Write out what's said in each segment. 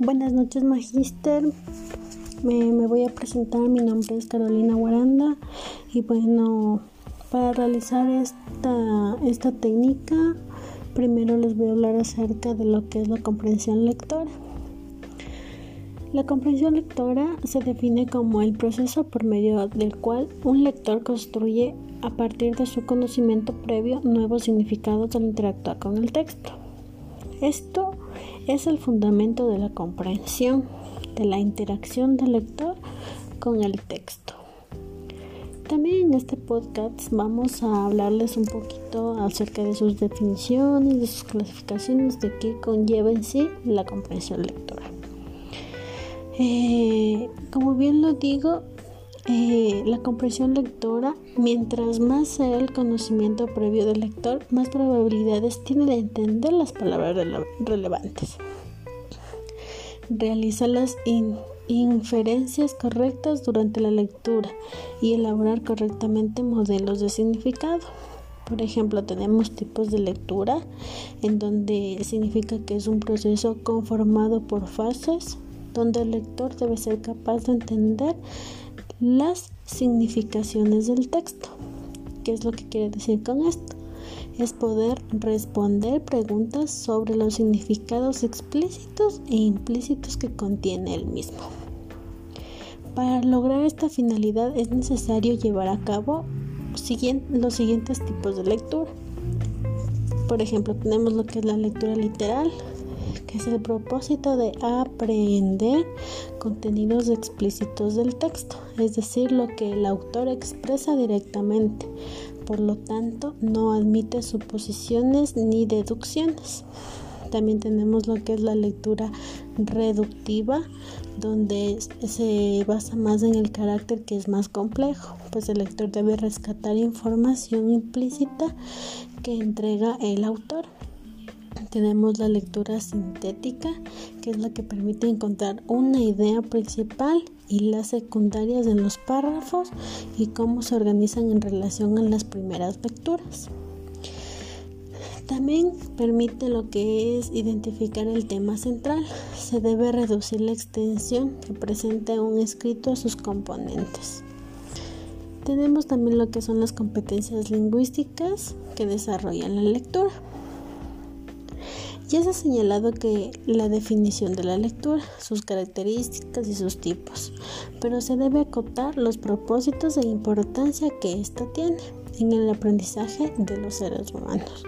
Buenas noches, Magister. Me, voy a presentar. Mi nombre es Carolina Guaranda. Y bueno, para realizar esta, esta técnica, primero les voy a hablar acerca de lo que es la comprensión lectora. La comprensión lectora se define como el proceso por medio del cual un lector construye a partir de su conocimiento previo nuevos significados al interactuar con el texto. Esto es el fundamento de la comprensión, de la interacción del lector con el texto. También en este podcast vamos a hablarles un poquito acerca de sus definiciones, de sus clasificaciones, de qué conlleva en sí la comprensión lectora. Eh, como bien lo digo, eh, la comprensión lectora, mientras más sea el conocimiento previo del lector, más probabilidades tiene de entender las palabras relevantes. Realiza las inferencias correctas durante la lectura y elaborar correctamente modelos de significado. Por ejemplo, tenemos tipos de lectura en donde significa que es un proceso conformado por fases, donde el lector debe ser capaz de entender las significaciones del texto. ¿Qué es lo que quiere decir con esto? Es poder responder preguntas sobre los significados explícitos e implícitos que contiene el mismo. Para lograr esta finalidad es necesario llevar a cabo los siguientes tipos de lectura. Por ejemplo, tenemos lo que es la lectura literal, que es el propósito de aprender contenidos explícitos del texto, es decir, lo que el autor expresa directamente. Por lo tanto, no admite suposiciones ni deducciones. También tenemos lo que es la lectura reductiva, donde se basa más en el carácter que es más complejo, pues el lector debe rescatar información implícita que entrega el autor. Tenemos la lectura sintética, que es la que permite encontrar una idea principal y las secundarias en los párrafos y cómo se organizan en relación a las primeras lecturas. También permite lo que es identificar el tema central. Se debe reducir la extensión que presenta un escrito a sus componentes. Tenemos también lo que son las competencias lingüísticas que desarrollan la lectura. Ya se ha señalado que la definición de la lectura, sus características y sus tipos, pero se debe acotar los propósitos e importancia que ésta tiene en el aprendizaje de los seres humanos.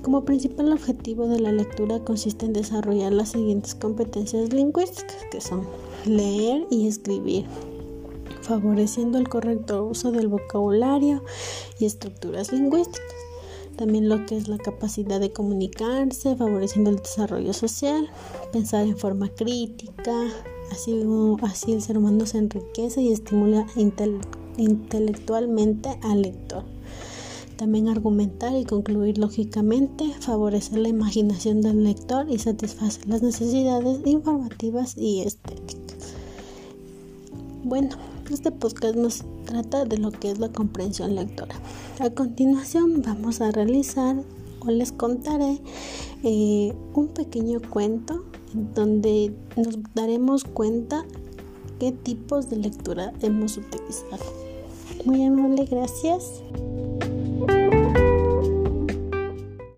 Como principal objetivo de la lectura consiste en desarrollar las siguientes competencias lingüísticas, que son leer y escribir, favoreciendo el correcto uso del vocabulario y estructuras lingüísticas también lo que es la capacidad de comunicarse, favoreciendo el desarrollo social, pensar en forma crítica, así, así el ser humano se enriquece y estimula intelectualmente al lector. También argumentar y concluir lógicamente, favorecer la imaginación del lector y satisfacer las necesidades informativas y estéticas. Bueno, este podcast nos trata de lo que es la comprensión lectora. A continuación vamos a realizar o les contaré eh, un pequeño cuento en donde nos daremos cuenta qué tipos de lectura hemos utilizado. Muy amable, gracias.